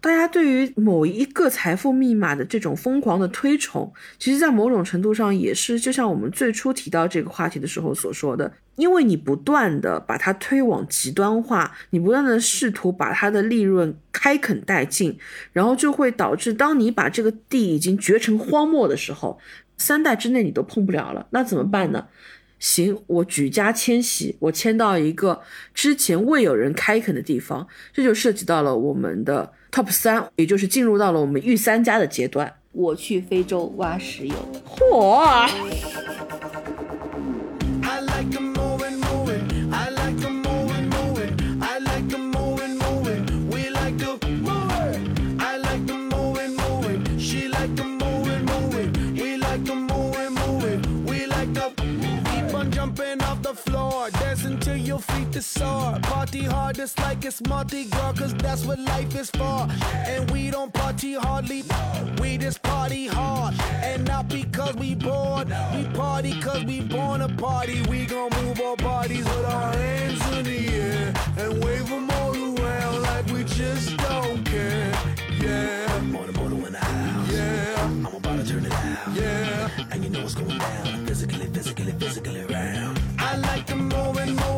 大家对于某一个财富密码的这种疯狂的推崇，其实，在某种程度上也是，就像我们最初提到这个话题的时候所说的，因为你不断的把它推往极端化，你不断的试图把它的利润开垦殆尽，然后就会导致，当你把这个地已经掘成荒漠的时候，三代之内你都碰不了了，那怎么办呢？行，我举家迁徙，我迁到一个之前未有人开垦的地方，这就涉及到了我们的 top 三，也就是进入到了我们御三家的阶段。我去非洲挖石油。嚯！Off the floor, dancing till your feet is sore. Party hard, just like it's Mardi Gras, cause that's what life is for. And we don't party hardly, we just party hard. And not because we bored, we party cause we born a party. We gon' move our bodies with our hands in the air and wave them all around like we just don't care. Yeah. On the motor in the house. Yeah. I'm about to turn it out. Yeah. And you know what's going down. Physically, physically, physically round. I like them more and more.